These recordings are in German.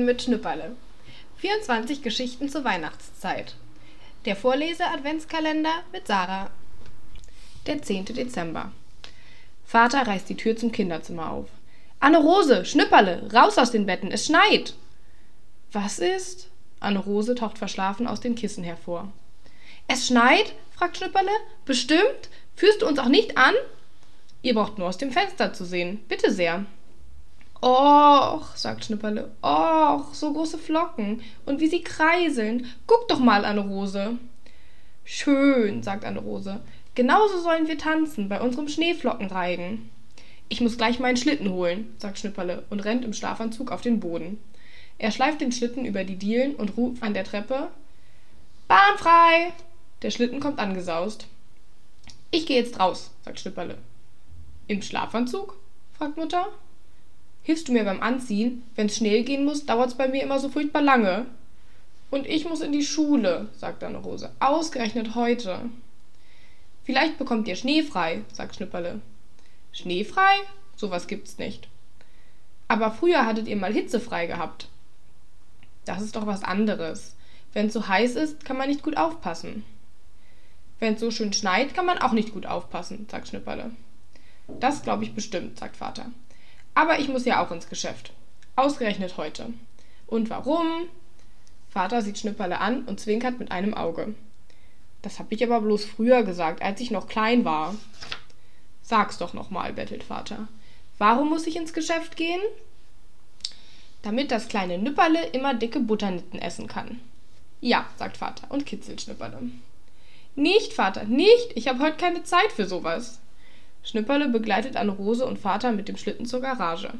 Weihnachten mit Schnipperle. 24 Geschichten zur Weihnachtszeit. Der Vorlese-Adventskalender mit Sarah. Der 10. Dezember. Vater reißt die Tür zum Kinderzimmer auf. Anne-Rose, Schnipperle, raus aus den Betten, es schneit! Was ist? Anne-Rose taucht verschlafen aus den Kissen hervor. Es schneit? fragt Schnipperle. Bestimmt? Führst du uns auch nicht an? Ihr braucht nur aus dem Fenster zu sehen. Bitte sehr. Och, sagt Schnipperle, och, so große Flocken. Und wie sie kreiseln. Guck doch mal, Anne-Rose. Schön, sagt Anne-Rose. Genauso sollen wir tanzen, bei unserem Schneeflockenreigen. Ich muss gleich meinen Schlitten holen, sagt Schnipperle und rennt im Schlafanzug auf den Boden. Er schleift den Schlitten über die Dielen und ruft an der Treppe Bahn frei! Der Schlitten kommt angesaust. Ich gehe jetzt raus, sagt Schnipperle. Im Schlafanzug? fragt Mutter. Hilfst du mir beim Anziehen? Wenn's schnell gehen muss, dauert's bei mir immer so furchtbar lange. Und ich muss in die Schule, sagt Anne Rose. Ausgerechnet heute. Vielleicht bekommt ihr Schnee frei, sagt Schnipperle. Schnee frei? Sowas gibt's nicht. Aber früher hattet ihr mal Hitze frei gehabt. Das ist doch was anderes. Wenn's so heiß ist, kann man nicht gut aufpassen. Wenn's so schön schneit, kann man auch nicht gut aufpassen, sagt Schnipperle. Das glaube ich bestimmt, sagt Vater. Aber ich muss ja auch ins Geschäft. Ausgerechnet heute. Und warum? Vater sieht Schnipperle an und zwinkert mit einem Auge. Das hab ich aber bloß früher gesagt, als ich noch klein war. Sag's doch nochmal, bettelt Vater. Warum muss ich ins Geschäft gehen? Damit das kleine Nüpperle immer dicke Butternitten essen kann. Ja, sagt Vater und kitzelt Schnipperle. Nicht, Vater, nicht! Ich habe heute keine Zeit für sowas. Schnipperle begleitet Anne Rose und Vater mit dem Schlitten zur Garage.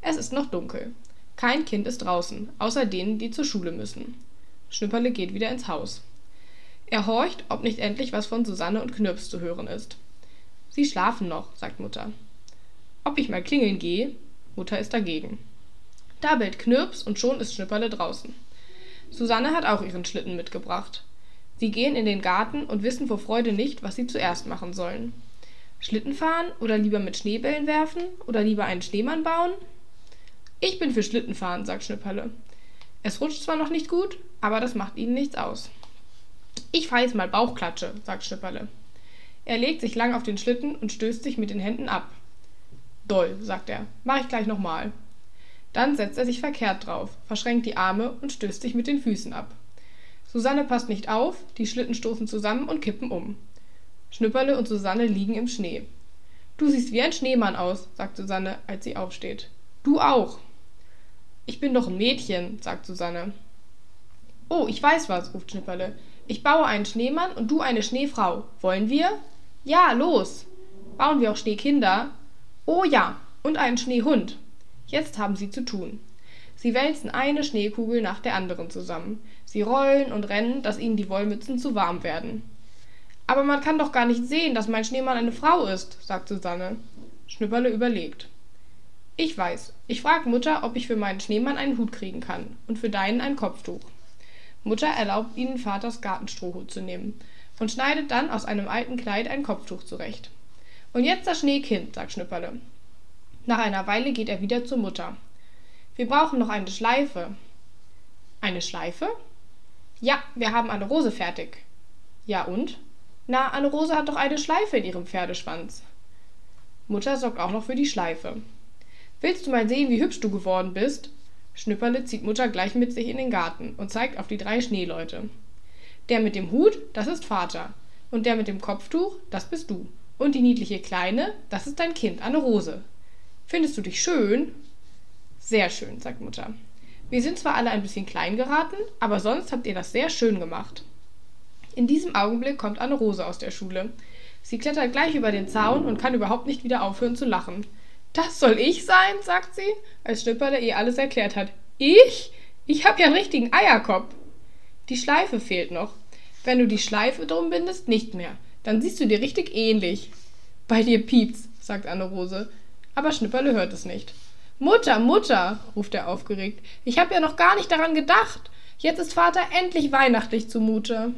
Es ist noch dunkel. Kein Kind ist draußen, außer denen, die zur Schule müssen. Schnipperle geht wieder ins Haus. Er horcht, ob nicht endlich was von Susanne und Knirps zu hören ist. Sie schlafen noch, sagt Mutter. Ob ich mal klingeln gehe? Mutter ist dagegen. Da bellt Knirps und schon ist Schnipperle draußen. Susanne hat auch ihren Schlitten mitgebracht. Sie gehen in den Garten und wissen vor Freude nicht, was sie zuerst machen sollen. Schlitten fahren oder lieber mit Schneebällen werfen oder lieber einen Schneemann bauen? Ich bin für Schlittenfahren, sagt Schnipperle. Es rutscht zwar noch nicht gut, aber das macht ihnen nichts aus. Ich fahre jetzt mal Bauchklatsche, sagt Schnipperle. Er legt sich lang auf den Schlitten und stößt sich mit den Händen ab. Doll, sagt er. Mach ich gleich nochmal. Dann setzt er sich verkehrt drauf, verschränkt die Arme und stößt sich mit den Füßen ab. Susanne passt nicht auf, die Schlitten stoßen zusammen und kippen um. Schnipperle und Susanne liegen im Schnee. Du siehst wie ein Schneemann aus, sagt Susanne, als sie aufsteht. Du auch. Ich bin doch ein Mädchen, sagt Susanne. Oh, ich weiß was, ruft Schnipperle. Ich baue einen Schneemann und du eine Schneefrau. Wollen wir? Ja, los. Bauen wir auch Schneekinder? Oh ja, und einen Schneehund. Jetzt haben sie zu tun. Sie wälzen eine Schneekugel nach der anderen zusammen. Sie rollen und rennen, dass ihnen die Wollmützen zu warm werden. Aber man kann doch gar nicht sehen, dass mein Schneemann eine Frau ist, sagt Susanne. Schnüpperle überlegt. Ich weiß. Ich frag Mutter, ob ich für meinen Schneemann einen Hut kriegen kann und für deinen ein Kopftuch. Mutter erlaubt ihnen, Vaters Gartenstrohhut zu nehmen und schneidet dann aus einem alten Kleid ein Kopftuch zurecht. Und jetzt das Schneekind, sagt Schnüpperle. Nach einer Weile geht er wieder zur Mutter. Wir brauchen noch eine Schleife. Eine Schleife? Ja, wir haben eine Rose fertig. Ja und? Na, Anne-Rose hat doch eine Schleife in ihrem Pferdeschwanz. Mutter sorgt auch noch für die Schleife. Willst du mal sehen, wie hübsch du geworden bist? Schnüpperle zieht Mutter gleich mit sich in den Garten und zeigt auf die drei Schneeleute. Der mit dem Hut, das ist Vater. Und der mit dem Kopftuch, das bist du. Und die niedliche Kleine, das ist dein Kind, Anne-Rose. Findest du dich schön? Sehr schön, sagt Mutter. Wir sind zwar alle ein bisschen klein geraten, aber sonst habt ihr das sehr schön gemacht. In diesem Augenblick kommt Anne Rose aus der Schule. Sie klettert gleich über den Zaun und kann überhaupt nicht wieder aufhören zu lachen. Das soll ich sein, sagt sie, als Schnipperle ihr alles erklärt hat. Ich? Ich hab ja einen richtigen Eierkopf. Die Schleife fehlt noch. Wenn du die Schleife drum bindest, nicht mehr. Dann siehst du dir richtig ähnlich. Bei dir piept's, sagt Anne Rose. Aber Schnipperle hört es nicht. Mutter, Mutter, ruft er aufgeregt. Ich hab ja noch gar nicht daran gedacht. Jetzt ist Vater endlich weihnachtlich zumute.